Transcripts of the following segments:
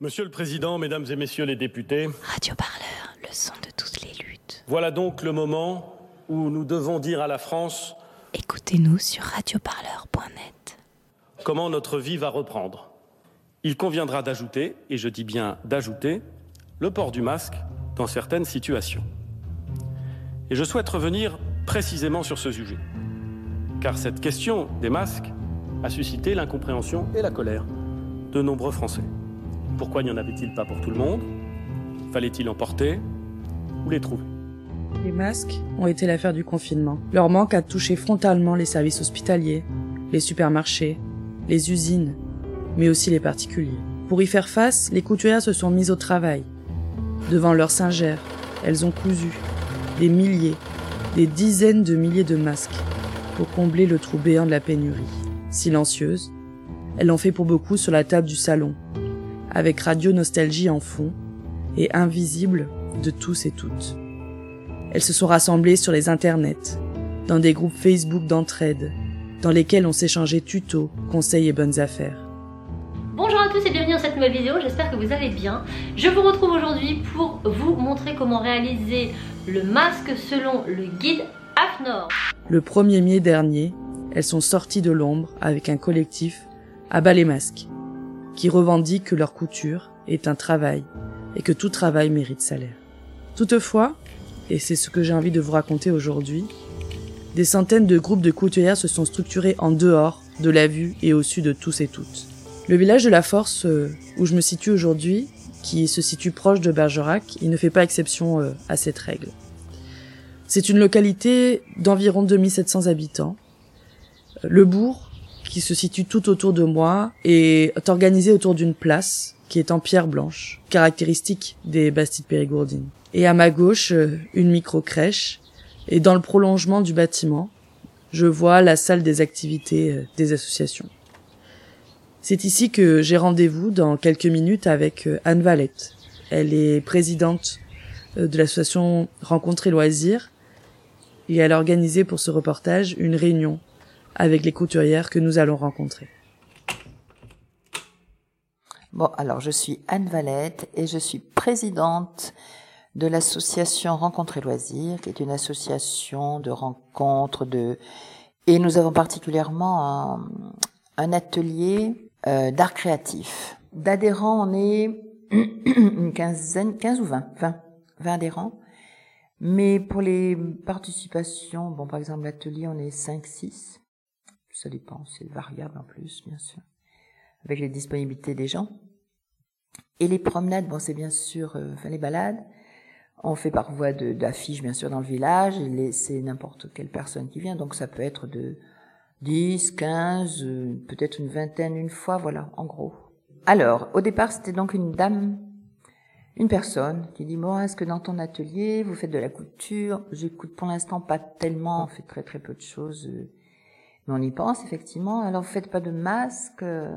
Monsieur le Président, Mesdames et Messieurs les députés, Radio Parleur, le son de toutes les luttes. voilà donc le moment où nous devons dire à la France Écoutez-nous sur radioparleur.net. comment notre vie va reprendre. Il conviendra d'ajouter, et je dis bien d'ajouter, le port du masque dans certaines situations. Et je souhaite revenir précisément sur ce sujet, car cette question des masques a suscité l'incompréhension et la colère de nombreux Français. Pourquoi n'y en avait-il pas pour tout le monde? Fallait-il en porter? Ou les trouver? Les masques ont été l'affaire du confinement. Leur manque a touché frontalement les services hospitaliers, les supermarchés, les usines, mais aussi les particuliers. Pour y faire face, les couturières se sont mises au travail. Devant leurs singères, elles ont cousu des milliers, des dizaines de milliers de masques pour combler le trou béant de la pénurie. Silencieuses, elles l'ont fait pour beaucoup sur la table du salon, avec Radio Nostalgie en fond et invisible de tous et toutes. Elles se sont rassemblées sur les internets, dans des groupes Facebook d'entraide, dans lesquels on s'échangeait tutos, conseils et bonnes affaires. Bonjour à tous et bienvenue dans cette nouvelle vidéo, j'espère que vous allez bien. Je vous retrouve aujourd'hui pour vous montrer comment réaliser le masque selon le guide AFNOR. Le 1er mai dernier, elles sont sorties de l'ombre avec un collectif à bas les masques, qui revendique que leur couture est un travail et que tout travail mérite salaire. Toutefois, et c'est ce que j'ai envie de vous raconter aujourd'hui, des centaines de groupes de couturières se sont structurés en dehors de la vue et au sud de tous et toutes. Le village de la Force, euh, où je me situe aujourd'hui, qui se situe proche de Bergerac, il ne fait pas exception euh, à cette règle. C'est une localité d'environ 2700 habitants. Le bourg, qui se situe tout autour de moi, est organisé autour d'une place qui est en pierre blanche, caractéristique des Bastides périgourdines. Et à ma gauche, euh, une micro-crèche, et dans le prolongement du bâtiment, je vois la salle des activités euh, des associations. C'est ici que j'ai rendez-vous dans quelques minutes avec euh, Anne Valette. Elle est présidente de l'association Rencontrer Loisirs et elle a organisé pour ce reportage une réunion avec les couturières que nous allons rencontrer. Bon, alors je suis Anne Valette et je suis présidente de l'association Rencontres et Loisirs, qui est une association de rencontres de et nous avons particulièrement un, atelier euh, d'art créatif. D'adhérents, on est une quinzaine, 15 ou 20, 20, 20 adhérents. Mais pour les participations, bon, par exemple, l'atelier, on est 5, 6. Ça dépend, c'est variable en plus, bien sûr. Avec les disponibilités des gens. Et les promenades, bon, c'est bien sûr, euh, enfin, les balades. On fait par voie d'affiches, bien sûr, dans le village. C'est n'importe quelle personne qui vient. Donc, ça peut être de 10, 15, euh, peut-être une vingtaine une fois, voilà, en gros. Alors, au départ, c'était donc une dame, une personne qui dit, bon, est-ce que dans ton atelier, vous faites de la couture? J'écoute pour l'instant pas tellement, on fait très très peu de choses. euh, Mais on y pense, effectivement. Alors, vous faites pas de masque euh,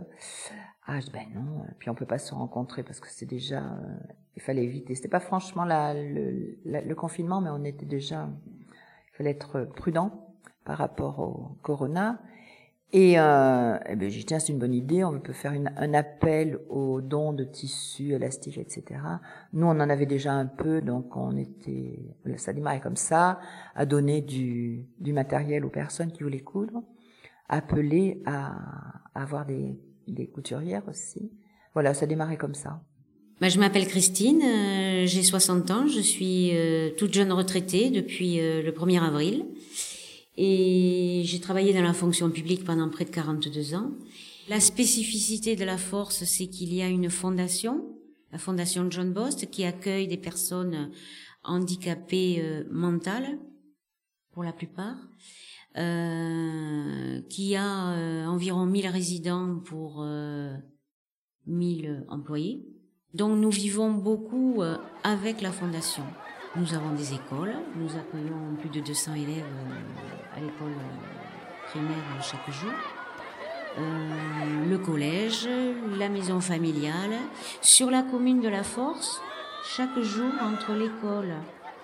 Ah, ben non. Puis on peut pas se rencontrer parce que c'est déjà, euh, il fallait éviter. C'était pas franchement la, le, le confinement, mais on était déjà, il fallait être prudent par rapport au corona. Et, euh, eh ben, j'ai tiens, c'est une bonne idée, on peut faire une- un appel aux dons de tissus élastiques, etc. Nous, on en avait déjà un peu, donc on était, ça démarrait comme ça, à donner du, du matériel aux personnes qui voulaient coudre, appeler à, avoir des, des couturières aussi. Voilà, ça démarrait comme ça. Bah, je m'appelle Christine, euh, j'ai 60 ans, je suis euh, toute jeune retraitée depuis euh, le 1er avril et j'ai travaillé dans la fonction publique pendant près de 42 ans. La spécificité de la force, c'est qu'il y a une fondation, la fondation John Bost, qui accueille des personnes handicapées mentales, pour la plupart, euh, qui a euh, environ 1000 résidents pour euh, 1000 employés. Donc nous vivons beaucoup euh, avec la fondation. Nous avons des écoles, nous accueillons plus de 200 élèves euh, à l'école euh, primaire euh, chaque jour. Euh, le collège, la maison familiale. Sur la commune de la Force, chaque jour entre l'école,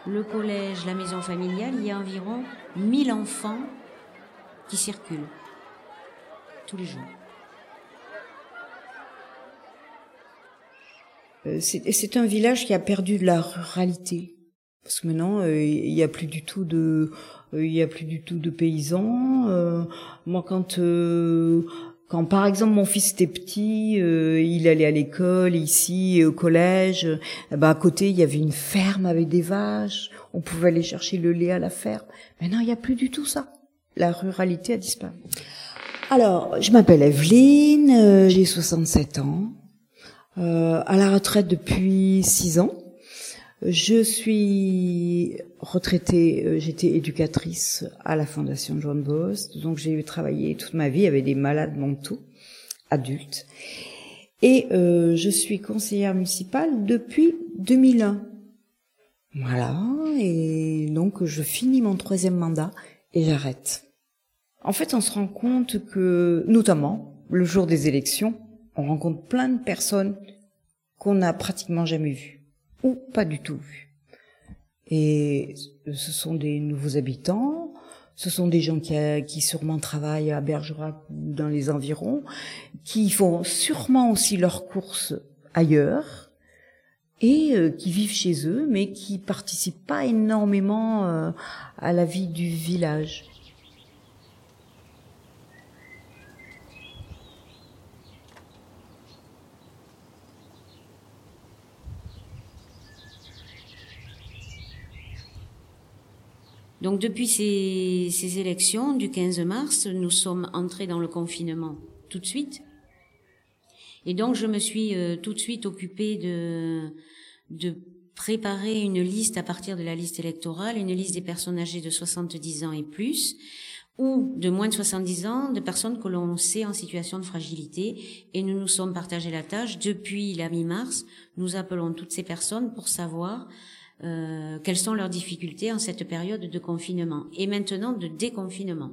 le collège, la maison familiale, il y a environ 1000 enfants qui circulent tous les jours. Euh, c'est un village qui a perdu de la ruralité. Parce que maintenant, euh, il n'y a plus du tout de, il y a plus du tout de paysans. moi, quand quand par exemple mon fils était petit, il allait à l'école ici au collège. Eh ben, à côté il y avait une ferme avec des vaches. On pouvait aller chercher le lait à la ferme. Maintenant il n'y a plus du tout ça. La ruralité a disparu. Alors, je m'appelle Evelyne, euh, j'ai 67 ans, euh, à la retraite depuis 6 ans. Je suis retraitée, euh, j'étais éducatrice à la Fondation John Bost, donc j'ai travaillé toute ma vie avec des malades mentaux adultes. Et je suis conseillère municipale depuis 2001. Voilà, et donc je finis mon troisième mandat et j'arrête. En fait, on se rend compte que, notamment, le jour des élections, on rencontre plein de personnes qu'on n'a pratiquement jamais vues, ou pas du tout vues. Et ce sont des nouveaux habitants, ce sont des gens qui, qui sûrement travaillent à Bergerac ou dans les environs, qui font sûrement aussi leurs courses ailleurs, et euh, qui vivent chez eux, mais qui participent pas énormément euh, à la vie du village. Donc depuis ces, élections du 15 mars, nous sommes entrés dans le confinement tout de suite. Et donc je me suis euh, tout de suite occupée de, de préparer une liste à partir de la liste électorale, une liste des personnes âgées de 70 ans et plus, ou de moins de 70 ans, de personnes que l'on sait en situation de fragilité. Et nous nous sommes partagés la tâche. Depuis la mi-mars, nous appelons toutes ces personnes pour savoir euh, quelles sont leurs difficultés en cette période de confinement et maintenant de déconfinement.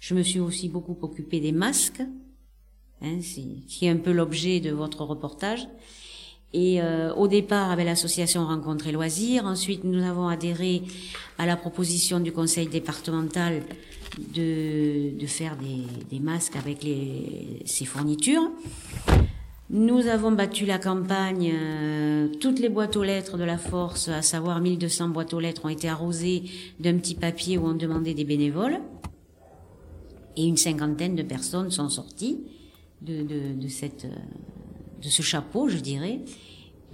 Je me suis aussi beaucoup occupée des masques, hein, qui est un peu l'objet de votre reportage. Et euh, au départ avec l'association Rencontres et Loisirs, ensuite nous avons adhéré à la proposition du conseil départemental de, faire des, des masques avec les, ces fournitures. Nous avons battu la campagne. Euh, toutes les boîtes aux lettres de la force, à savoir 1200 boîtes aux lettres, ont été arrosées d'un petit papier où on demandait des bénévoles. Et une cinquantaine de personnes sont sorties de, de, de, cette, de ce chapeau, je dirais.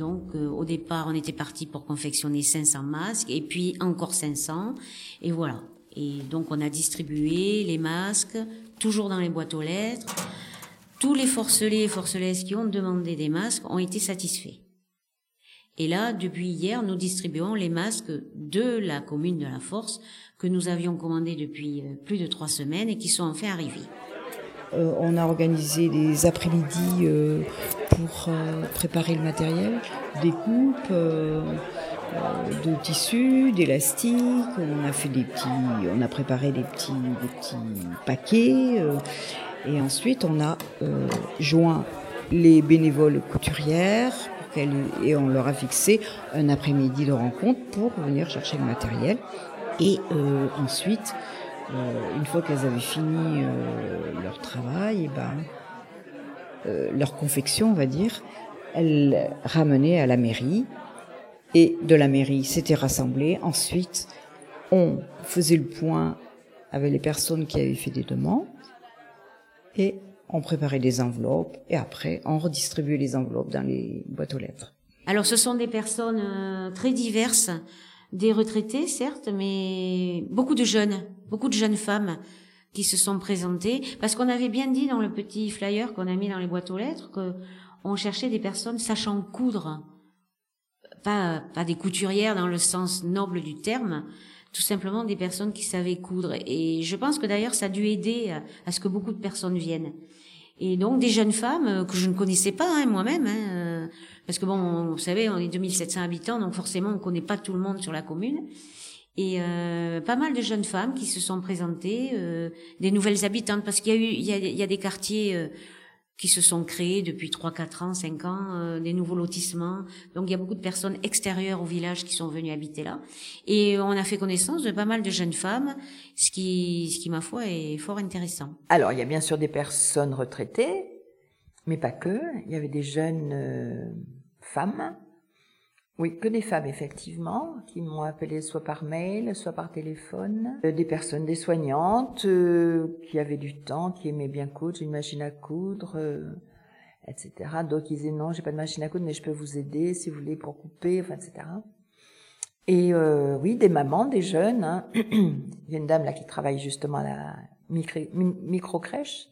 Donc euh, au départ, on était parti pour confectionner 500 masques, et puis encore 500, et voilà. Et donc on a distribué les masques, toujours dans les boîtes aux lettres. Tous les forcelés et forcelaises qui ont demandé des masques ont été satisfaits. Et là, depuis hier, nous distribuons les masques de la commune de la Force que nous avions commandés depuis euh, plus de trois semaines et qui sont enfin arrivés. Euh, on a organisé des après-midi euh, pour préparer le matériel, des coupes de tissus, d'élastique. On a fait des petits, on a préparé des petits, des petits paquets. Et ensuite, on a euh, joint les bénévoles couturières et on leur a fixé un après-midi de rencontre pour venir chercher le matériel. Et euh, ensuite, euh, une fois qu'elles avaient fini leur travail, et ben, leur confection, on va dire, elles ramenaient à la mairie. Et de la mairie, c'était rassemblé. Ensuite, on faisait le point avec les personnes qui avaient fait des demandes et on préparait des enveloppes et après on redistribuait les enveloppes dans les boîtes aux lettres. Alors ce sont des personnes euh, très diverses, des retraités certes, mais beaucoup de jeunes, beaucoup de jeunes femmes qui se sont présentées parce qu'on avait bien dit dans le petit flyer qu'on a mis dans les boîtes aux lettres que on cherchait des personnes sachant coudre, pas pas des couturières dans le sens noble du terme, tout simplement des personnes qui savaient coudre. Et je pense que d'ailleurs ça a dû aider à, ce que beaucoup de personnes viennent. Et donc des jeunes femmes euh, que je ne connaissais pas hein, moi-même, hein, euh, parce que bon, vous savez, on est 2700 habitants, donc forcément on connaît pas tout le monde sur la commune. Et euh, pas mal de jeunes femmes qui se sont présentées, des nouvelles habitantes, parce qu'il y a eu, il y a, des quartiers qui se sont créés depuis 3, 4 ans, 5 ans, euh, des nouveaux lotissements. Donc il y a beaucoup de personnes extérieures au village qui sont venues habiter là. Et on a fait connaissance de pas mal de jeunes femmes, ce qui, ce qui ma foi, est fort intéressant. Alors il y a bien sûr des personnes retraitées, mais pas que. Il y avait des jeunes euh, femmes. Oui, que des femmes, effectivement, qui m'ont appelé soit par mail, soit par téléphone. Euh, des personnes, des soignantes, euh, qui avaient du temps, qui aimaient bien coudre, une machine à coudre, euh, etc. D'autres qui disaient non, j'ai pas de machine à coudre, mais je peux vous aider si vous voulez pour couper, enfin, etc. Et oui, des mamans, des jeunes. Hein. Il y a une dame là qui travaille justement à la micro-crèche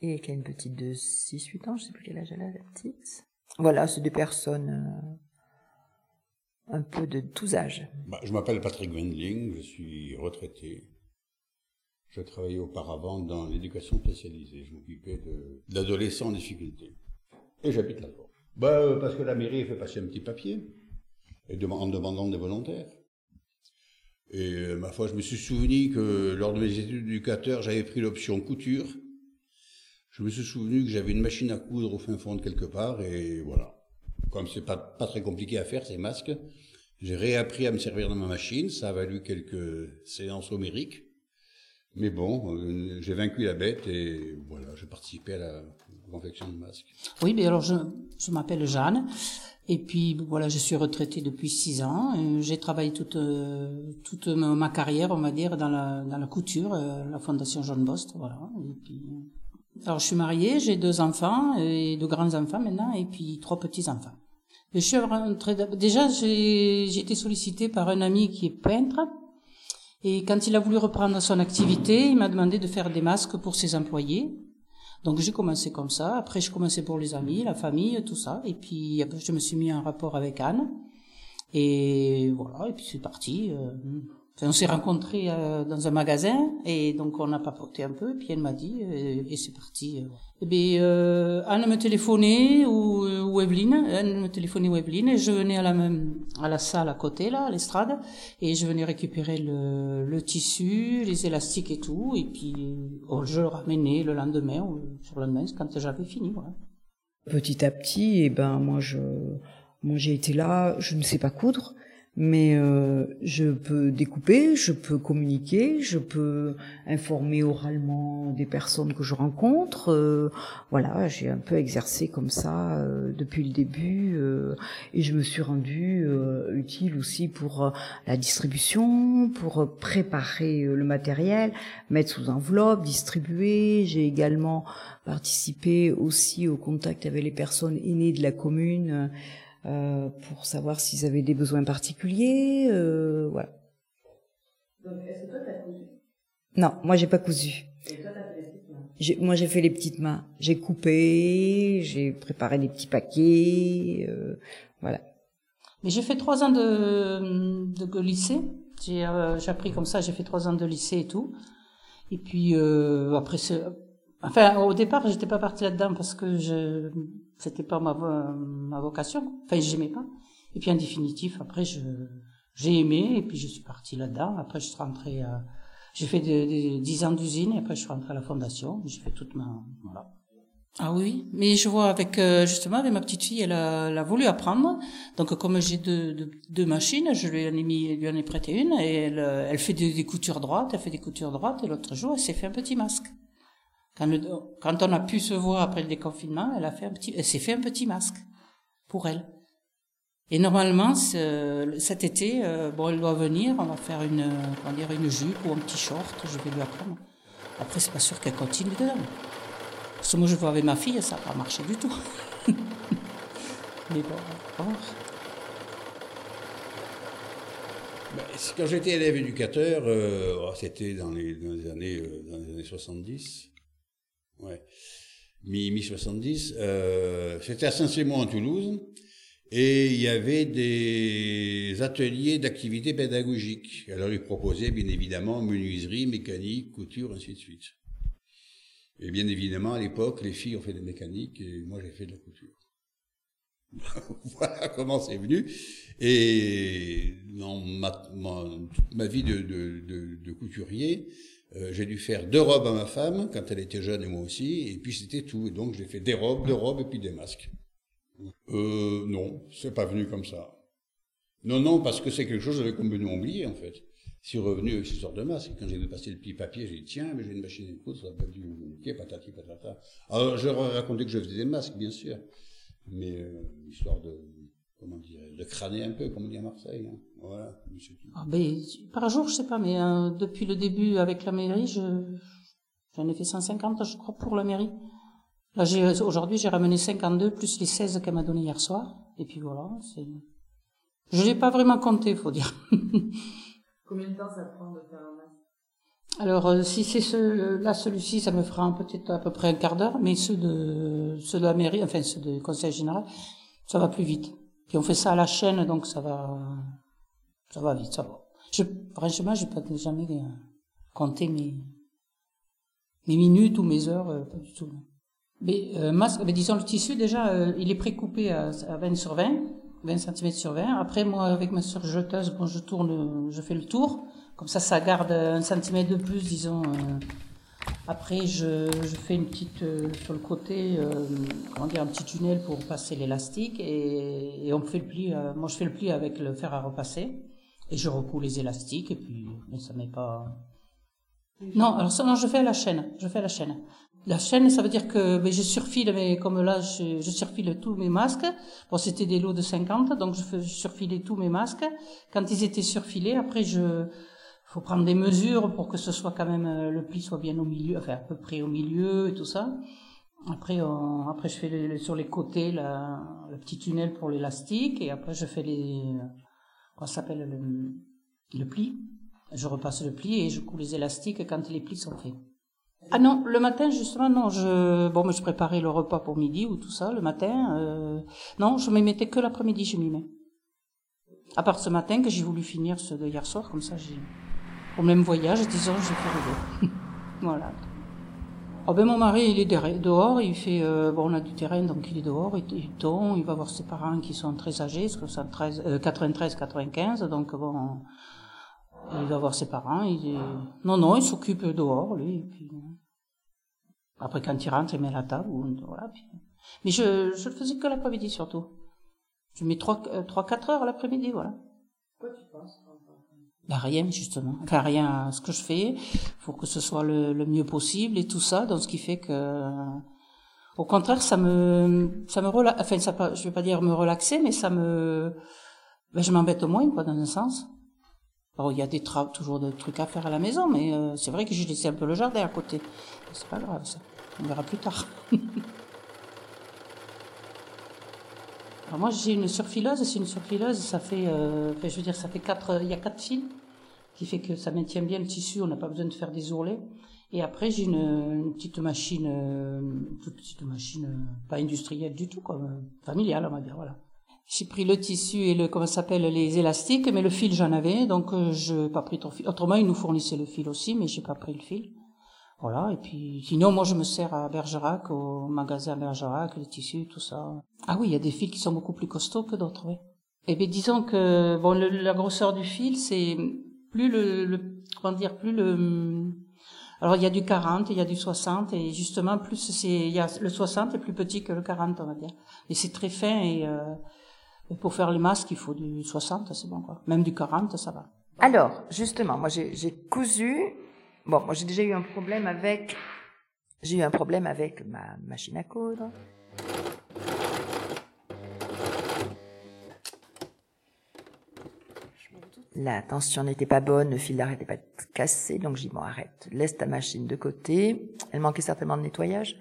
et qui a une petite de 6-8 ans, je sais plus quel âge elle a, la petite. Voilà, c'est des personnes un peu de tous âges. Bah, je m'appelle Patrick Wendling, je suis retraité. Je travaillais auparavant dans l'éducation spécialisée. Je m'occupais d'adolescents en difficulté. Et j'habite là-bas. Bah, euh, parce que la mairie fait passer un petit papier et en demandant des volontaires. Et euh, ma foi, je me suis souvenu que lors de mes études d'éducateur, j'avais pris l'option couture. Je me suis souvenu que j'avais une machine à coudre au fin fond de quelque part, et voilà comme c'est pas, pas très compliqué à faire, ces masques, j'ai réappris à me servir de ma machine. Ça a valu quelques séances homériques. Mais bon, euh, j'ai vaincu la bête et voilà, j'ai participé à la confection de masques. Oui, mais alors je, m'appelle Jeanne. Et puis voilà, je suis retraitée depuis six ans. J'ai travaillé toute euh, toute ma carrière, on va dire, dans la dans la couture, euh, la Fondation Jean Bost, voilà. Alors je suis mariée, j'ai deux enfants et deux grands enfants maintenant, et puis trois petits enfants. Je suis déjà, j'ai été sollicitée par un ami qui est peintre. Et quand il a voulu reprendre son activité, il m'a demandé de faire des masques pour ses employés. Donc j'ai commencé comme ça. Après, je commençais pour les amis, la famille, tout ça. Et puis je me suis mis en rapport avec Anne. Et voilà. Et puis c'est parti. Euh, on s'est rencontrés euh, dans un magasin et donc on a papoté un peu. Et puis elle m'a dit euh, et c'est parti. Euh. Et bien, Anne me téléphonait ou, ou Evelyne, Anne me téléphonait ou Evelyne et je venais à la salle à côté là, à l'estrade et je venais récupérer le, tissu, les élastiques et tout et puis oh, je le ramenais le lendemain sur le lendemain quand j'avais fini. Voilà. Petit à petit, et eh ben moi je moi j'ai été là, je ne sais pas coudre mais euh, je peux découper, je peux communiquer, je peux informer oralement des personnes que je rencontre. Euh, voilà, j'ai un peu exercé comme ça euh, depuis le début et je me suis rendue utile aussi pour la distribution, pour préparer le matériel, mettre sous enveloppe, distribuer. J'ai également participé aussi au contact avec les personnes aînées de la commune. Euh, pour savoir s'ils avaient des besoins particuliers. Euh, voilà. Donc, est-ce que toi, t'as cousu? Non, moi, j'ai pas cousu. Et toi, t'as fait les petites mains? J'ai, Moi, j'ai fait les petites mains. J'ai coupé, j'ai préparé des petits paquets, euh, voilà. Mais j'ai fait trois ans de, de lycée. J'ai, euh, j'ai appris comme ça, j'ai fait trois ans de lycée et tout. Et puis euh, après, enfin, au départ, j'étais pas partie là-dedans parce que je c'était pas ma, ma vocation. Enfin, j'aimais pas. Et puis en définitif, après, j'ai aimé et puis je suis partie là-dedans. Après, je suis rentrée. à... j'ai fait des, dix ans d'usine et après je suis rentrée à la fondation. J'ai fait toute ma voilà. Ah oui, mais je vois avec euh, justement avec ma petite fille, elle a, voulu apprendre. Donc comme j'ai deux, deux, machines, je lui en ai mis, lui en ai prêté une et elle, elle fait des, des coutures droites, elle fait des coutures droites et l'autre jour elle s'est fait un petit masque. Quand, on a pu se voir après le déconfinement, elle a fait un petit, elle s'est fait un petit masque pour elle. Et normalement, cet été, euh, bon, elle doit venir, on va faire une, va dire une jupe ou un petit short, je vais lui apprendre. Après, c'est pas sûr qu'elle continue dedans. Parce que moi, je vois avec ma fille, ça n'a pas marché du tout. Mais bon, bon. Ben, quand j'étais élève éducateur, euh, oh, c'était dans les, années, euh, dans les années 70 ouais, mi-70, euh, c'était à Saint-Simon en Toulouse, et il y avait des ateliers d'activités pédagogiques. Alors ils proposaient bien évidemment menuiserie, mécanique, couture, ainsi de suite. Et bien évidemment, à l'époque, les filles ont fait de la mécanique et moi j'ai fait de la couture. voilà comment c'est venu. Et dans ma, ma, toute ma vie de, de, couturier, euh, j'ai dû faire deux robes à ma femme quand elle était jeune et moi aussi, et puis c'était tout. Et donc j'ai fait des robes, deux robes et puis des masques. Euh, non, c'est pas venu comme ça. Non, non, parce que c'est quelque chose que j'avais complètement oublié en fait. Je suis revenu avec ce sortes de masques. Quand j'ai passer le petit papier, j'ai dit tiens, mais j'ai une machine à coudre, ça va pas dû patati patata. Alors ai raconté que je faisais des masques, bien sûr. mais euh, histoire de, comment dire, de crâner un peu, comme on dit à Marseille. Hein. Voilà, ah, ben, par jour, je sais pas, mais euh, depuis le début avec la mairie, je, j'en ai fait 150, je crois, pour la mairie. Là, j'ai, aujourd'hui, j'ai ramené 52 plus les 16 qu'elle m'a donné hier soir. Et puis voilà, c'est, je l'ai pas vraiment compté, faut dire. Combien de temps ça prend de faire un masque? Alors, euh, si c'est ce, là, celui-ci, ça me fera peut-être à peu près un quart d'heure, mais ceux de, ceux de la mairie, enfin, ceux du conseil général, ça va plus vite. Puis on fait ça à la chaîne, donc ça va, ça va vite, ça va. Je, franchement, j'ai pas jamais euh, compté mes, mes minutes ou mes heures, euh, pas du tout. Mais euh, masque, disons le tissu déjà, il est précoupé à, à 20 sur 20, 20 cm sur 20. Après moi, avec ma surjeteuse, bon, je tourne, je fais le tour, comme ça, ça garde un centimètre de plus, disons. Après, je, fais une petite sur le côté, comment dire, un petit tunnel pour passer l'élastique et, et, on fait le pli. moi, je fais le pli avec le fer à repasser et je recoue les élastiques et puis, mais ça met pas. Non, alors ça, non, je fais à la chaîne. Je fais la chaîne. La chaîne, ça veut dire que ben, je surfile, mais comme là, je, je surfile tous mes masques. Bon, c'était des lots de 50, donc je, je surfilais tous mes masques. Quand ils étaient surfilés, après, je faut prendre des mesures pour que ce soit quand même le pli soit bien au milieu, enfin à peu près au milieu et tout ça. Après, après je fais sur les côtés le petit tunnel pour l'élastique et après je fais les, quoi s'appelle le, le pli. Je repasse le pli et je couds les élastiques quand les plis sont faits. Ah non, le matin justement non, je bon, je préparais le repas pour midi ou tout ça le matin. Euh, non, je m'y mettais que l'après-midi, je m'y mets. À part ce matin que j'ai voulu finir ce de hier soir, comme ça j'ai au même voyage, disons, j'ai fait voilà. Oh ben mon mari il est dehors, il fait euh, bon on a du terrain donc il est dehors, il, il tombe, il va voir ses parents qui sont très âgés, 73, euh, 93, 95, donc bon il va voir ses parents. Il est... Non, non, il s'occupe dehors, lui. Et puis... Après, quand il rentre, il met la table. Voilà. Mais je, je le faisais que l'après-midi, surtout. Je mets 3-4 heures l'après-midi, voilà. Ben rien, justement. Enfin, rien à ce que je fais. pour que ce soit le, le, mieux possible et tout ça. Donc, ce qui fait que... Au contraire, ça me... Ça me relaxe... Enfin, ça, je vais pas dire me relaxer, mais ça me... Ben, je m'embête moins, quoi, dans un sens. Alors, il y a des toujours des trucs à faire à la maison, mais euh, c'est vrai que j'ai laissé un peu le jardin à côté. C'est pas grave, ça. On verra plus tard. Moi, j'ai une surfileuse. C'est une surfileuse. Ça fait, euh, je veux dire, ça fait quatre. Il y a quatre fils, qui fait que ça maintient bien le tissu. On n'a pas besoin de faire des ourlets. Et après, j'ai une, petite machine, une toute petite machine, euh, pas industrielle du tout, quoi, familiale, on va dire, voilà. J'ai pris le tissu et le comment s'appelle les élastiques, mais le fil j'en avais, donc euh, je pas pris trop fil. Autrement, ils nous fournissaient le fil aussi, mais j'ai pas pris le fil. Voilà. Et puis sinon, moi, je me sers à Bergerac, au magasin Bergerac, les tissus, tout ça. Ah oui, il y a des fils qui sont beaucoup plus costauds que d'autres, oui. Eh bien, disons que bon, la grosseur du fil, c'est plus le, le, comment dire, plus le alors il y a du 40, il y a du 60 et justement plus c'est il y a le 60 est plus petit que le 40 on va dire. Et c'est très fin et euh, et pour faire les masques, il faut du 60, c'est bon quoi. Même du 40, ça va. Alors, justement, moi j'ai cousu. Bon, moi j'ai déjà eu un problème avec. J'ai eu un problème avec ma machine à coudre. La tension n'était pas bonne, le fil n'arrêtait pas de casser, donc j'ai dit bon arrête, laisse ta machine de côté. Elle manquait certainement de nettoyage.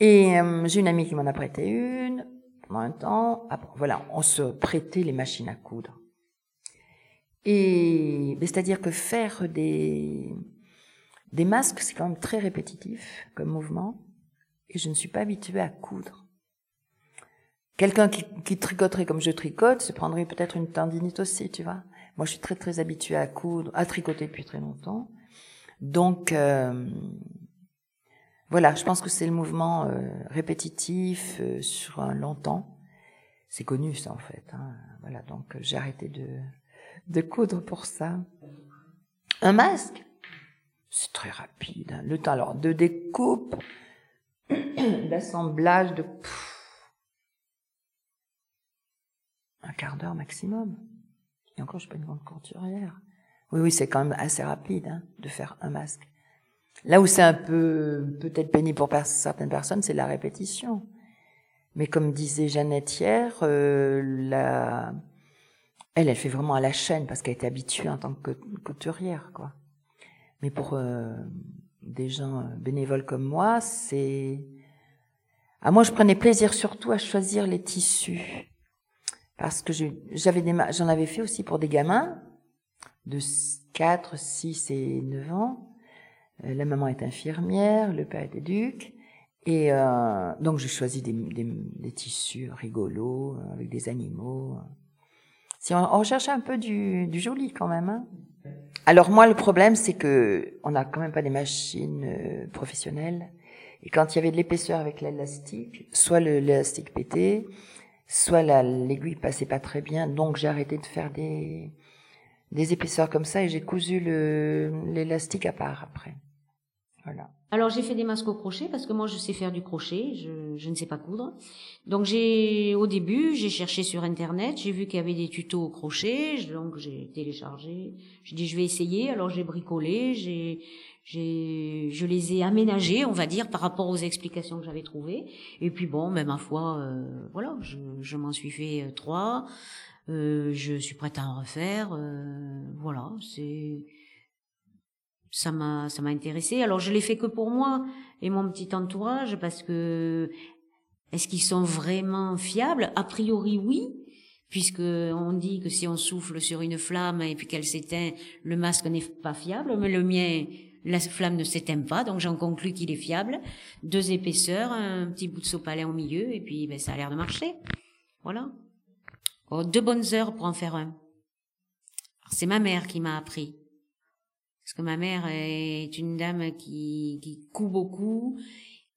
Et euh, j'ai une amie qui m'en a prêté une pendant un temps. Voilà, on se prêtait les machines à coudre. Et c'est-à-dire que faire des des masques, c'est quand même très répétitif comme mouvement, et je ne suis pas habituée à coudre. Quelqu'un qui, qui tricoterait comme je tricote se prendrait peut-être une tendinite aussi, tu vois. Moi, je suis très très habituée à coudre, à tricoter depuis très longtemps. Donc, euh, voilà, je pense que c'est le mouvement euh, répétitif euh, sur un long temps. C'est connu ça en fait. Hein. Voilà, donc euh, j'ai arrêté de, de coudre pour ça. Un masque, c'est très rapide. Hein. Le temps alors de découpe, d'assemblage, de un quart d'heure maximum. Et encore, je suis pas une grande couturière. Oui, oui, c'est quand même assez rapide hein, de faire un masque. Là où c'est un peu peut-être pénible pour certaines personnes, c'est la répétition. Mais comme disait Jeannette hier, euh, elle, elle fait vraiment à la chaîne parce qu'elle était habituée en tant que couturière, quoi. Mais pour euh, des gens euh, bénévoles comme moi, c'est... Ah, moi, je prenais plaisir surtout à choisir les tissus. Parce que j'avais j'en avais fait aussi pour des gamins de 4, 6 et 9 ans. Euh, la maman est infirmière, le père est éduque. Et donc j'ai choisi des, tissus rigolos, avec des animaux. Si on, on un peu du, du joli quand même. Hein. Alors moi le problème c'est que on n'a quand même pas des machines euh, professionnelles. Et quand il y avait de l'épaisseur avec l'élastique, soit l'élastique pétait, soit l'aiguille passait pas très bien. Donc j'ai arrêté de faire des, des épaisseurs comme ça et j'ai cousu l'élastique à part après. Voilà. Alors j'ai fait des masques au crochet parce que moi je sais faire du crochet, je, je ne sais pas coudre. Donc j'ai au début j'ai cherché sur internet, j'ai vu qu'il y avait des tutos au crochet, donc j'ai téléchargé. J'ai dit je vais essayer. Alors j'ai bricolé, j'ai j'ai je les ai aménagés, on va dire, par rapport aux explications que j'avais trouvées. Et puis bon, même ma foi, euh, voilà, je, je m'en suis fait euh, trois. Euh, je suis prête à en refaire. Euh, voilà, c'est ça m'a ça m'a intéressé. Alors je l'ai fait que pour moi et mon petit entourage parce que est-ce qu'ils sont vraiment fiables? A priori oui, puisque on dit que si on souffle sur une flamme et puis qu'elle s'éteint, le masque n'est pas fiable. Mais le mien, la flamme ne s'éteint pas, donc j'en conclus qu'il est fiable. Deux épaisseurs, un petit bout de sopalin au milieu et puis ben, ça a l'air de marcher. Voilà. Oh, deux bonnes heures pour en faire un. C'est ma mère qui m'a appris. Parce que ma mère est une dame qui, qui coud beaucoup,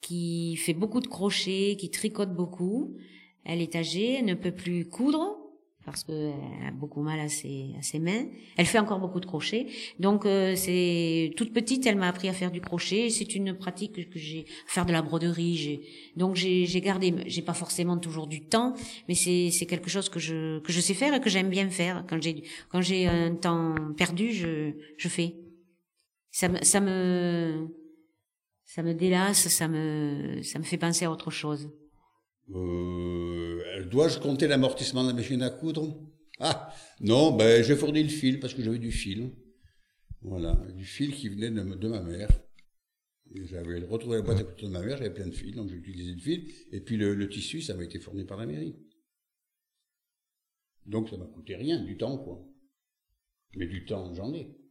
qui fait beaucoup de crochets, qui tricote beaucoup. Elle est âgée, elle ne peut plus coudre parce qu'elle a beaucoup mal à ses, à ses mains. Elle fait encore beaucoup de crochets. Donc euh, c'est toute petite, elle m'a appris à faire du crochet. C'est une pratique que, j'ai faire de la broderie. Donc j'ai, j'ai gardé. J'ai pas forcément toujours du temps, mais c'est, c'est quelque chose que je que je sais faire et que j'aime bien faire. Quand j'ai quand j'ai un temps perdu, je je fais ça me, ça ça me délasse, ça me, fait penser à autre chose. Euh, Dois-je compter l'amortissement de la machine à coudre? Ah, non, ben j'ai fourni le fil parce que j'avais du fil. Voilà, du fil qui venait de, ma mère. J'avais retrouvé la boîte à de ma mère, j'avais plein de fils, donc j'ai utilisé le fil. Et puis le, le tissu, ça m'a été fourni par la mairie. Donc ça m'a coûté rien, du temps, quoi. Mais du temps, j'en ai.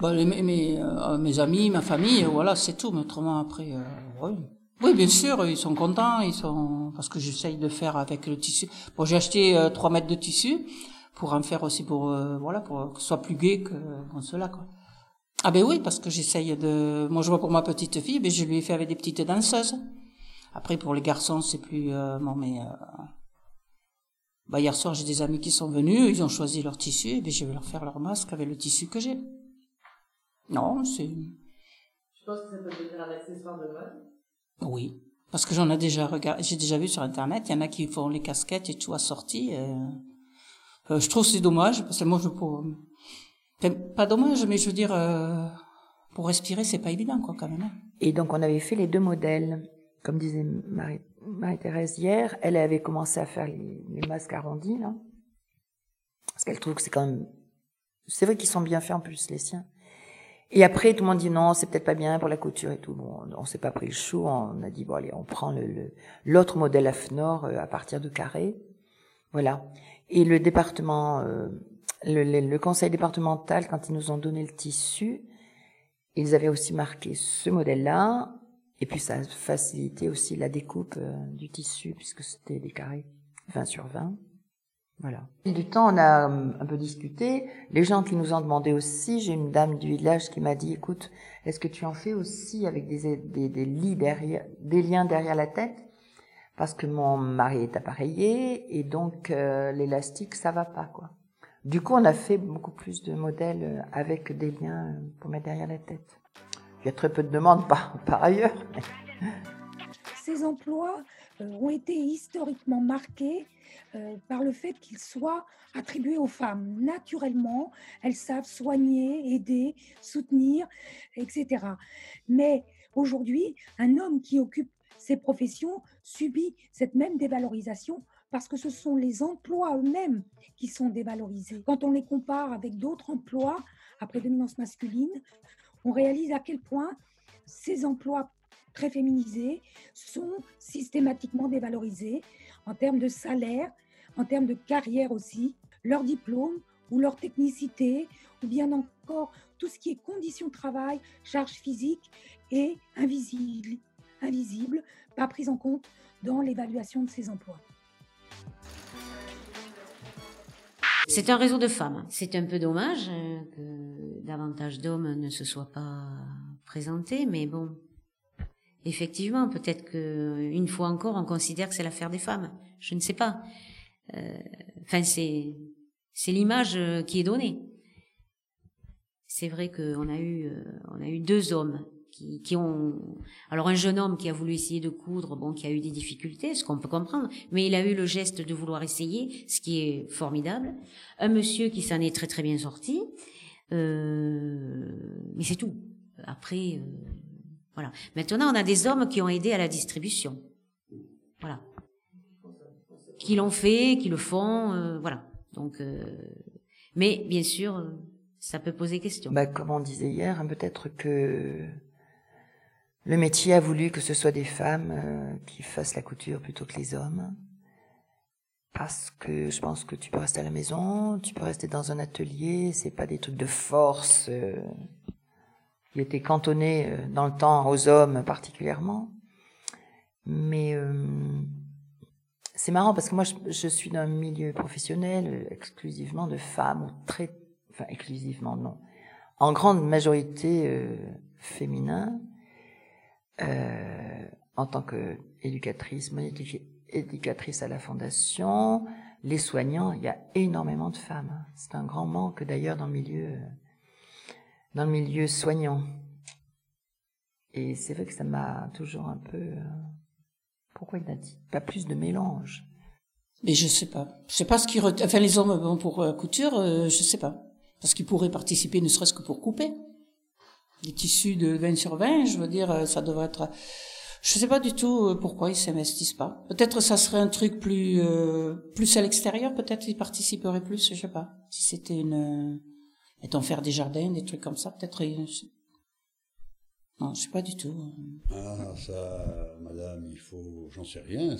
Bah, les, mes, euh, mes amis, ma famille, voilà, c'est tout. Mais autrement, après, euh, oui. Oui, bien sûr, ils sont contents, ils sont parce que j'essaye de faire avec le tissu. Bon, j'ai acheté euh, 3 mètres de tissu pour en faire aussi pour euh, voilà pour que ce soit plus gai que cela quoi. Ah ben oui, parce que j'essaye de. Moi, je vois pour ma petite fille, ben je lui ai fait avec des petites danseuses. Après, pour les garçons, c'est plus euh, bon, mais bah hier soir, j'ai des amis qui sont venus, ils ont choisi leur tissu, et ben je vais leur faire leur masque avec le tissu que j'ai. Non, c'est. Je pense que ça peut devenir un accessoire de mode. Oui, parce que j'en ai déjà regardé, j'ai déjà vu sur internet, il y en a qui font les casquettes et tout assorti. Et... Euh, je trouve c'est dommage parce que moi je pour pas dommage, mais je veux dire euh, pour respirer c'est pas évident quoi quand même. hein. Et donc on avait fait les deux modèles, comme disait Marie, Marie-Thérèse hier, elle avait commencé à faire les, les masques arrondis là, parce qu'elle trouve que c'est quand même, c'est vrai qu'ils sont bien faits en plus les siens. Et après, tout le monde dit non, c'est peut-être pas bien pour la couture et tout. Bon, on s'est pas pris le chou. On a dit bon allez, on prend le l'autre modèle AFNOR euh, à partir de carré. Voilà. Et le département, euh, le, le, le, conseil départemental, quand ils nous ont donné le tissu, ils avaient aussi marqué ce modèle-là. Et puis ça a facilité aussi la découpe euh, du tissu puisque c'était des carrés 20 sur 20. Voilà. Du temps, on a un peu discuté. Les gens qui nous ont demandé aussi, j'ai une dame du village qui m'a dit, écoute, est-ce que tu en fais aussi avec des, des, des lits derrière, des liens derrière la tête? Parce que mon mari est appareillé et donc euh, l'élastique, ça va pas quoi. Du coup, on a fait beaucoup plus de modèles avec des liens pour mettre derrière la tête. Il y a très peu de demandes par, par ailleurs. Ces emplois euh, ont été historiquement marqués euh, par le fait qu'ils soient attribués aux femmes. Naturellement, elles savent soigner, aider, soutenir, etc. Mais aujourd'hui, un homme qui occupe ces professions subissent cette même dévalorisation parce que ce sont les emplois eux-mêmes qui sont dévalorisés. Quand on les compare avec d'autres emplois à prédominance masculine, on réalise à quel point ces emplois très féminisés sont systématiquement dévalorisés en termes de salaire, en termes de carrière aussi, leur diplôme ou leur technicité, ou bien encore tout ce qui est conditions de travail, charge physique est invisible, invisible, pas prise en compte dans l'évaluation de ces emplois. C'est un réseau de femmes. C'est un peu dommage euh, que davantage d'hommes ne se soient pas présentés, mais bon, effectivement, peut-être que une fois encore, on considère que c'est l'affaire des femmes. Je ne sais pas. Euh, enfin, c'est c'est l'image euh, qui est donnée. C'est vrai qu'on a eu on a eu deux hommes qui, qui, ont alors un jeune homme qui a voulu essayer de coudre bon qui a eu des difficultés ce qu'on peut comprendre mais il a eu le geste de vouloir essayer ce qui est formidable un monsieur qui s'en est très très bien sorti euh, mais c'est tout après euh, maintenant on a des hommes qui ont aidé à la distribution. Voilà. Qui l'ont fait qui le font euh, voilà. Donc euh, mais bien sûr ça peut poser question. Bah, comme on disait hier, hein, peut-être que le métier a voulu que ce soit des femmes euh, qui fassent la couture plutôt que les hommes. Parce que je pense que tu peux rester à la maison, tu peux rester dans un atelier, c'est pas des trucs de force euh, qui étaient cantonnés euh, dans le temps aux hommes particulièrement. Mais c'est marrant parce que moi je, je suis dans un milieu professionnel exclusivement de femmes, ou très, enfin exclusivement non, en grande majorité féminin euh, en tant qu'éducatrice, éducatrice à la fondation, les soignants, il y a énormément de femmes. C'est un grand manque d'ailleurs dans le milieu, dans le milieu soignant. Et c'est vrai que ça m'a toujours un peu. Euh, pourquoi il n'a pas plus de mélange? Mais je sais pas. Je sais pas ce qui. Enfin, les hommes, pour euh, couture, je sais pas. Parce qu'ils pourraient participer, ne serait-ce que pour couper des tissus de 20 sur 20, je veux dire, euh, ça devrait être... Je sais pas du tout euh, pourquoi ils s'investissent pas. Peut-être ça serait un truc plus euh, plus à l'extérieur, peut-être ils participeraient plus, je sais pas. Si c'était une étant faire des jardins, des trucs comme ça, peut-être non, je sais pas du tout. Ah ça madame, il faut j'en sais rien,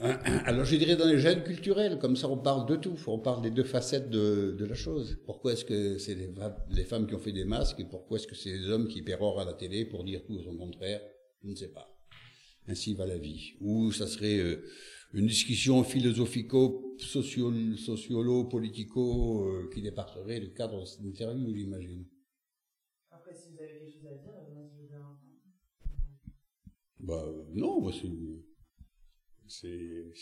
alors je dirais dans les gènes culturels, comme ça on parle de tout, on parle des deux facettes de, la chose. Pourquoi est-ce que c'est les, femmes qui ont fait des masques et pourquoi est-ce que c'est les hommes qui pérorent à la télé pour dire tout au contraire? Je ne sais pas. Ainsi va la vie. Ou ça serait euh, une discussion philosophico-sociolo-politico euh, qui dépasserait le cadre de cette interview, j'imagine. Après, si vous avez quelque chose à dire, vous bien. Bah non, moi c'est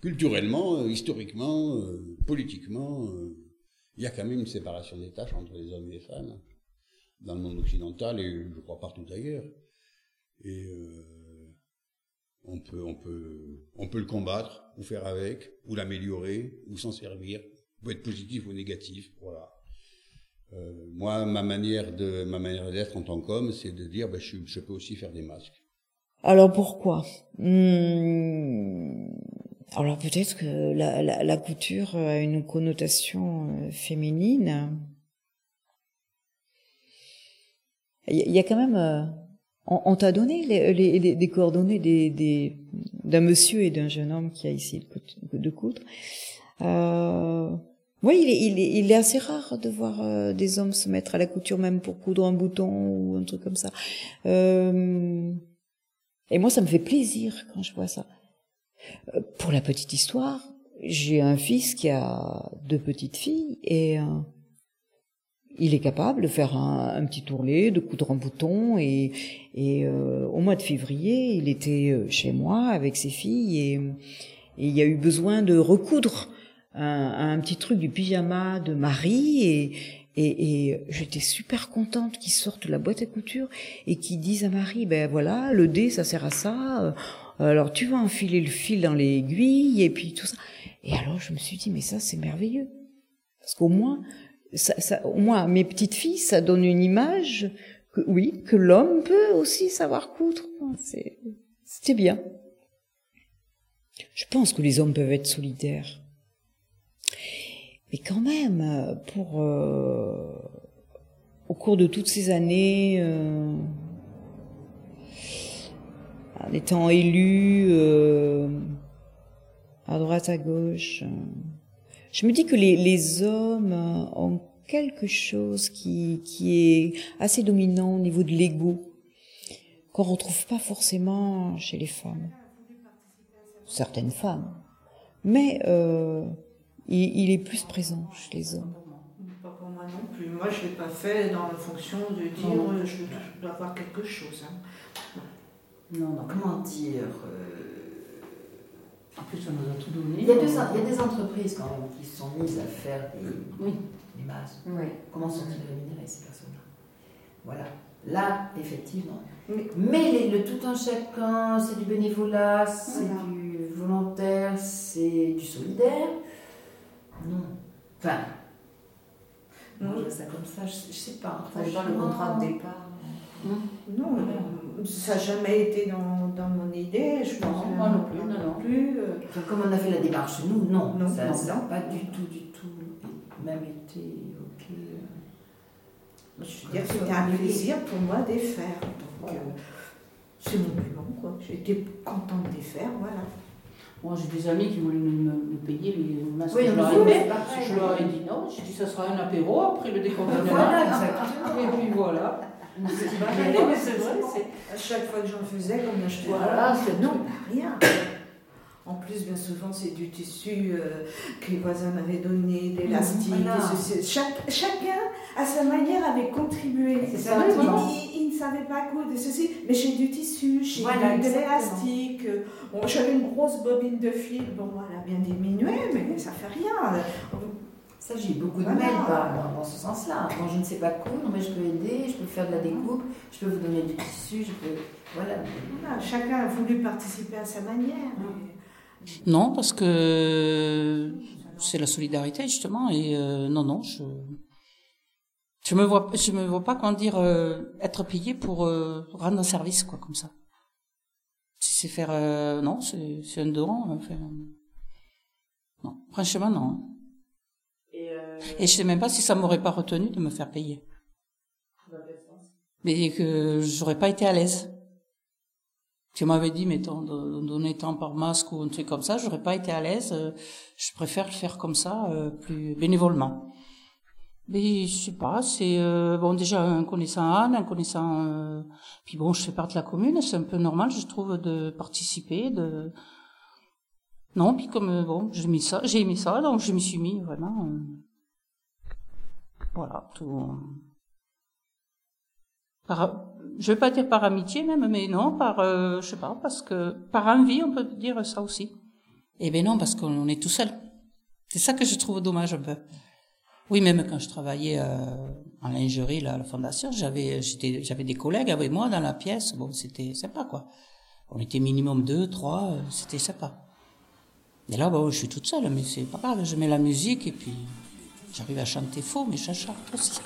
culturellement, euh, historiquement, euh, politiquement, euh, il y a quand même une séparation des tâches entre les hommes et les femmes dans le monde occidental et je crois partout ailleurs. Et on peut, on peut, on peut le combattre, ou faire avec, ou l'améliorer, ou s'en servir, peut être positif ou négatif, voilà. moi, ma manière de, ma manière d'être en tant qu'homme, c'est de dire, ben, je, peux aussi faire des masques. Alors pourquoi? Hmm, Alors peut-être que la, couture a une connotation euh, féminine. Il y, a quand même... On, t'a donné les, coordonnées d'un monsieur et d'un jeune homme qui a ici de coudre. Euh, oui, il est, assez rare de voir euh, des hommes se mettre à la couture, même pour coudre un bouton ou un truc comme ça. Euh, et moi, ça me fait plaisir quand je vois ça. Pour la petite histoire, j'ai un fils qui a deux petites filles et il est capable de faire un, petit tourlet, de coudre un bouton et, et euh, au mois de février, il était chez moi avec ses filles et, et il y a eu besoin de recoudre un, un, petit truc du pyjama de Marie et, et, et j'étais super contente qu'ils sortent la boîte à couture et qu'ils disent à Marie, ben voilà, le dé, ça sert à ça. Euh, alors tu vas enfiler le fil dans l'aiguille et puis tout ça. Et alors je me suis dit, mais ça c'est merveilleux. Parce qu'au moins, moins mes petites filles, ça donne une image que l'homme peut aussi savoir coudre. C'était bien. Je pense que les hommes peuvent être solidaires. Mais quand même, pour euh, au cours de toutes ces années, euh, en étant élu euh, à droite à gauche, je me dis que les, les hommes ont quelque chose qui, qui est assez dominant au niveau de l'ego, qu'on retrouve pas forcément chez les femmes. Certaines femmes. Mais euh, il, il, est plus présent chez les hommes. Pas pour moi non plus. Moi, je l'ai pas fait dans la fonction de dire non. euh, je dois avoir quelque chose. Hein. Non, non. Comment dire euh... En plus, on nous a tout donné. Il y, a deux, il y a des entreprises quand même qui sont mises à faire des, oui. des masques. Oui. Comment sont-ils rémunérés ces personnes-là? Voilà. Là, effectivement. Mais, Mais les, le tout un chacun, c'est du bénévolat, c'est voilà. du volontaire, c'est du solidaire. Non. Enfin. Non, je vois ça comme ça, je, je sais pas. Ça dépend le contrat de départ. Non, non, ça n'a jamais été dans, dans, mon idée. Je pense non, moi non plus, non, non. plus. Euh... Enfin, comme on a fait la démarche, nous, non. Non, ça non, n'a pas du tout, du tout même été évoqué. Je veux dire, c'était un plaisir pour moi de les faire. Donc, euh, c'est mon boulot, quoi. J'étais contente de les faire, voilà. Moi, j'ai des amis qui voulaient me, me payer les masques oui, je leur oui, ai Je leur ai dit non. J'ai dit ça sera un apéro après le déconfinement. Voilà. Et puis voilà. C'est vrai, à chaque fois que j'en faisais, comme je voilà, c'est non, rien. En plus, bien souvent, c'est du tissu euh, que les voisins m'avaient donné, d'élastique. Voilà. Chaque, chacun, à sa manière, avait contribué. Ça, il, ne savait pas coudre ceci, mais j'ai du tissu, j'ai voilà, de l'élastique. Bon, J'avais une grosse bobine de fil, bon, elle a bien diminué, mais ça fait rien. Ça, j'ai beaucoup de voilà. mails dans, dans, ce sens-là. Quand je ne sais pas coudre, mais je peux aider, je peux faire de la découpe, je peux vous donner du tissu, je peux. Voilà. voilà chacun a voulu participer à sa manière. Non, parce que c'est la solidarité, justement, et euh, non, non, je. Je me vois, je me vois pas comment dire euh, être payé pour euh, rendre un service quoi comme ça. Si c'est faire euh, non, c'est un don. Enfin, non, franchement non. Et je sais même pas si ça m'aurait pas retenu de me faire payer. Mais que j'aurais pas été à l'aise. Tu m'avais dit, mettons, de donner tant par masque ou un truc comme ça, j'aurais pas été à l'aise. Je préfère le faire comme ça, euh, plus bénévolement. Mais je sais pas, c'est euh, bon déjà un connaissant Anne, un connaissant. Euh, puis bon, je fais partie de la commune, c'est un peu normal, je trouve, de participer, de. Non, puis comme bon, j'ai mis ça, j'ai aimé ça, donc je m'y suis mis vraiment. Voilà, tout. Par, je vais pas dire par amitié même, mais non, par, euh, je sais pas, parce que par envie, on peut dire ça aussi. Eh ben non, parce qu'on est tout seul. C'est ça que je trouve dommage un peu. Oui, même quand je travaillais euh, en lingerie là, à la fondation, j'avais, j'avais des collègues avec moi dans la pièce. Bon, c'était sympa quoi. On était minimum deux, trois, euh, c'était sympa. Et là, bon, je suis toute seule, mais c'est pas grave. Je mets la musique et puis J'arrive à chanter faux, mais je chante aussi.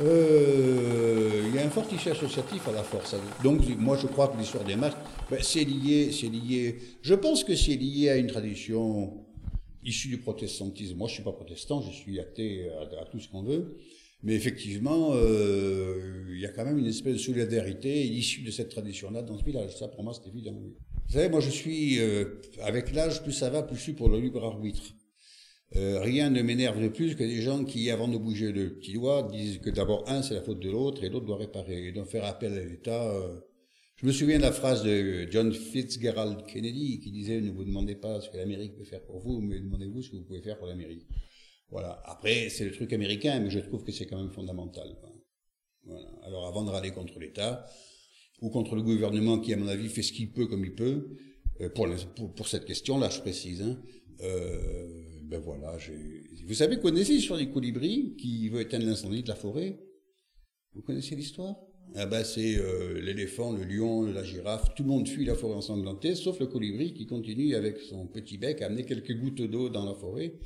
Il euh, y a un fort tissu associatif à la force. Donc, moi, je crois que l'histoire des masques, ben, c'est lié, c'est lié. Je pense que c'est lié à une tradition issue du protestantisme. Moi, je suis pas protestant, je suis athée à, tout ce qu'on veut. Mais effectivement, il euh, y a quand même une espèce de solidarité issue de cette tradition-là dans ce village. Ça, pour moi, c'est évident. Vous savez, moi, je suis, euh, avec l'âge, plus ça va, plus je suis pour le libre arbitre. Euh, rien ne m'énerve de plus que des gens qui, avant de bouger le petit doigt, disent que d'abord un c'est la faute de l'autre et l'autre doit réparer et doit faire appel à l'État. Euh... Je me souviens de la phrase de John Fitzgerald Kennedy qui disait ne vous demandez pas ce que l'Amérique peut faire pour vous, mais demandez-vous ce que vous pouvez faire pour l'Amérique. Voilà. Après c'est le truc américain, mais je trouve que c'est quand même fondamental. Voilà. Alors avant de râler contre l'État ou contre le gouvernement qui à mon avis fait ce qu'il peut comme il peut euh, pour, pour, pour cette question-là, je précise. Hein, euh, ben voilà, vous savez, connaissez l'histoire du colibri qui veut éteindre l'incendie de la forêt? Vous connaissez l'histoire? Ah ben c'est euh, l'éléphant, le lion, la girafe, tout le monde fuit la forêt ensanglantée, sauf le colibri qui continue avec son petit bec à amener quelques gouttes d'eau dans la forêt.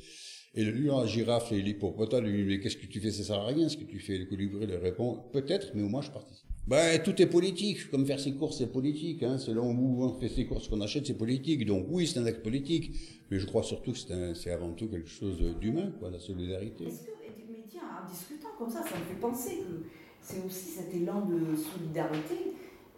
Et le lion, la girafe et l'hippopotame lui dit, mais qu'est-ce que tu fais? Ça sert à rien ce que tu fais. Le colibri lui répond, peut-être, mais au moins je participe. Ben, tout est politique, comme faire ses courses, c'est politique. Hein. Selon où on fait ses courses, qu'on achète, c'est politique. Donc oui, c'est un acte politique, mais je crois surtout que c'est avant tout quelque chose d'humain, quoi, la solidarité. Est-ce que, mais tiens, en discutant comme ça, ça me fait penser que c'est aussi cet élan de solidarité,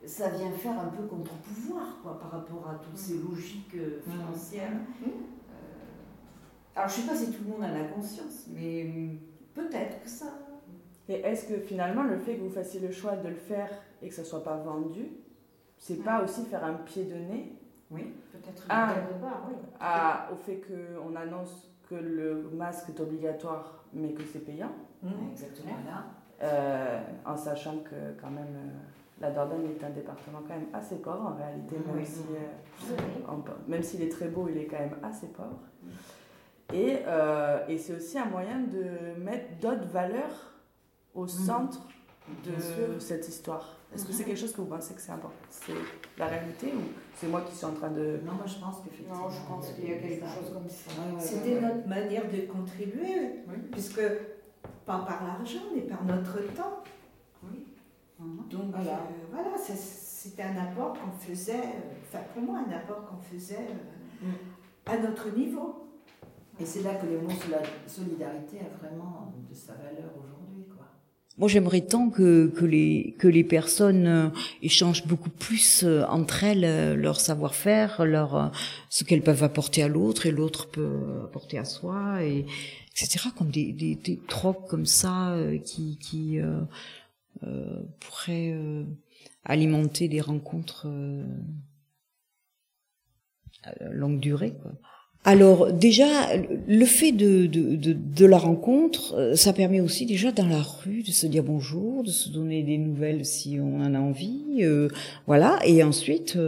ça vient faire un peu contre-pouvoir, quoi, par rapport à toutes ces logiques euh, mmh. financières. Mmh. Euh, alors je sais pas si tout le monde a la conscience, mais hum, peut-être que ça et est-ce que finalement, le fait que vous fassiez le choix de le faire et que ça ne soit pas vendu, c'est pas aussi faire un pied de nez Oui, peut-être à, oui. au fait qu'on annonce que le masque est obligatoire mais que c'est payant. Mmh. Exactement. Euh, en sachant que quand même euh, la Dordogne est un département quand même assez pauvre en réalité, même si euh, même s'il est très beau, il est quand même assez pauvre. Et, et c'est aussi un moyen de mettre d'autres valeurs au mm. centre de cette histoire Est-ce que c'est quelque chose que vous pensez que c'est important? C'est la réalité ou c'est moi qui suis en train de... Non, moi je pense qu'effectivement... Non, je pense qu'il y a quelque chose comme ça. C'était notre manière de contribuer, puisque pas par l'argent, mais par notre temps. Oui. Mm-hmm. Donc voilà, euh, voilà c'était un apport qu'on faisait, euh, enfin pour moi un apport qu'on faisait euh, mm. à notre niveau. Et c'est là que le mot solidarité a vraiment de sa valeur aujourd'hui. Moi, j'aimerais tant que, que, les, que les personnes euh, échangent beaucoup plus euh, entre elles euh, leur savoir-faire, leur ce qu'elles peuvent apporter à l'autre et l'autre peut apporter à soi, et etc. Comme des, des, des comme ça qui, qui pourraient alimenter des rencontres à longue durée. Quoi. Alors déjà, le fait de, de, de, de, la rencontre, euh, ça permet aussi déjà dans la rue de se dire bonjour, de se donner des nouvelles si on en a envie, euh, voilà. Et ensuite,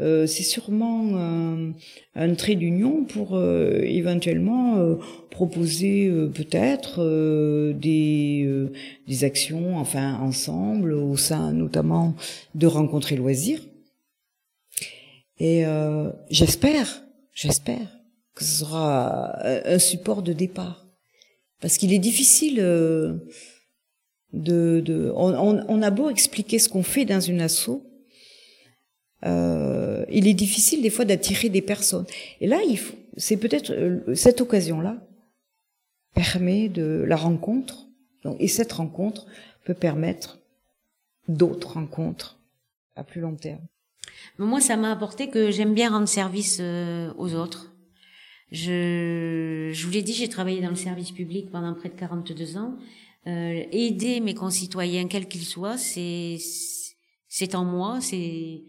euh, c'est sûrement un, un trait d'union pour éventuellement proposer peut-être des, des actions, enfin ensemble, au sein notamment de rencontrer loisirs. Et j'espère, j'espère que ce sera un support de départ. Parce qu'il est difficile euh, de... de on, on, a beau expliquer ce qu'on fait dans une asso, euh, il est difficile des fois d'attirer des personnes. Et là, il faut, c'est peut-être euh, cette occasion-là permet de la rencontre. Donc, et cette rencontre peut permettre d'autres rencontres à plus long terme. Moi, ça m'a apporté que j'aime bien rendre service aux autres. Je, je vous l'ai dit, j'ai travaillé dans le service public pendant près de 42 ans. Euh, aider mes concitoyens, quels qu'ils soient, c'est c'est en moi. C'est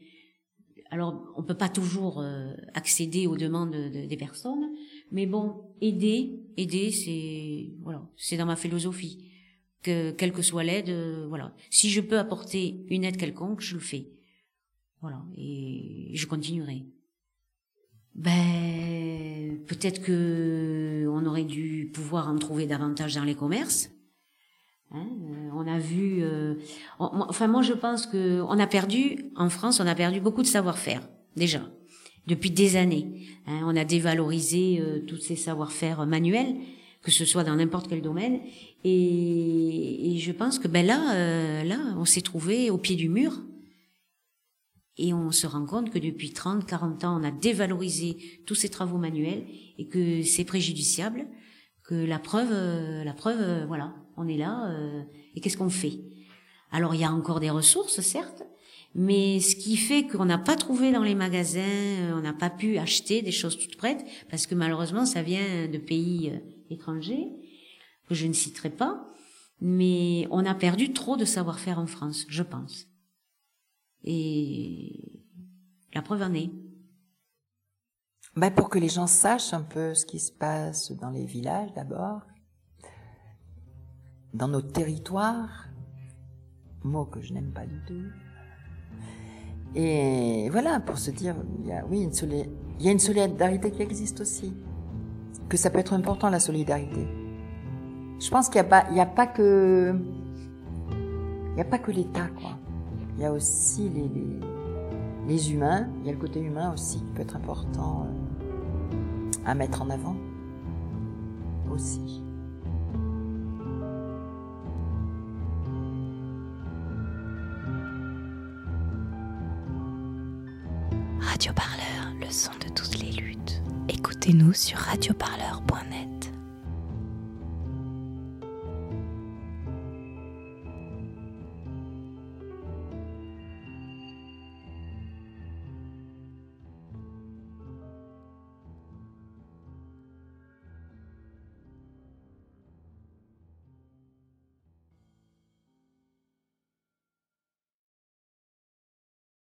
alors on peut pas toujours euh, accéder aux demandes des personnes, mais bon, aider, aider, c'est voilà, c'est dans ma philosophie. Que quelle que soit l'aide, euh, voilà. Si je peux apporter une aide quelconque, je le fais. Voilà, et je continuerai. Ben, peut-être que on aurait dû pouvoir en trouver davantage dans les commerces. Hein, euh, on a vu, euh, enfin moi je pense que on a perdu en France, on a perdu beaucoup de savoir-faire déjà depuis des années. Hein, on a dévalorisé euh, tous ces savoir-faire manuels, que ce soit dans n'importe quel domaine, et, et, je pense que ben là, là, on s'est trouvé au pied du mur et on se rend compte que depuis 30, 40 ans, on a dévalorisé tous ces travaux manuels et que c'est préjudiciable, que la preuve, euh, la preuve, euh, voilà, on est là, euh, et qu'est-ce qu'on fait? Alors il y a encore des ressources, certes, mais ce qui fait qu'on n'a pas trouvé dans les magasins, on n'a pas pu acheter des choses toutes prêtes, parce que malheureusement ça vient de pays étrangers, que je ne citerai pas, mais on a perdu trop de savoir-faire en France, je pense. Et la preuve en est. Ben pour que les gens sachent un peu ce qui se passe dans les villages d'abord, dans nos territoires, mot que je n'aime pas du tout. Et voilà, pour se dire, il y a, oui, une il y a une solidarité qui existe aussi. Que ça peut être important, la solidarité. Je pense qu'il n'y a pas, il y a pas que, il n'y a pas que l'État, quoi il y a aussi les, humains, il y a le côté humain aussi qui peut être important euh, à mettre en avant aussi. Radio Parleur, le son de toutes les luttes. Écoutez-nous sur radioparleur.net.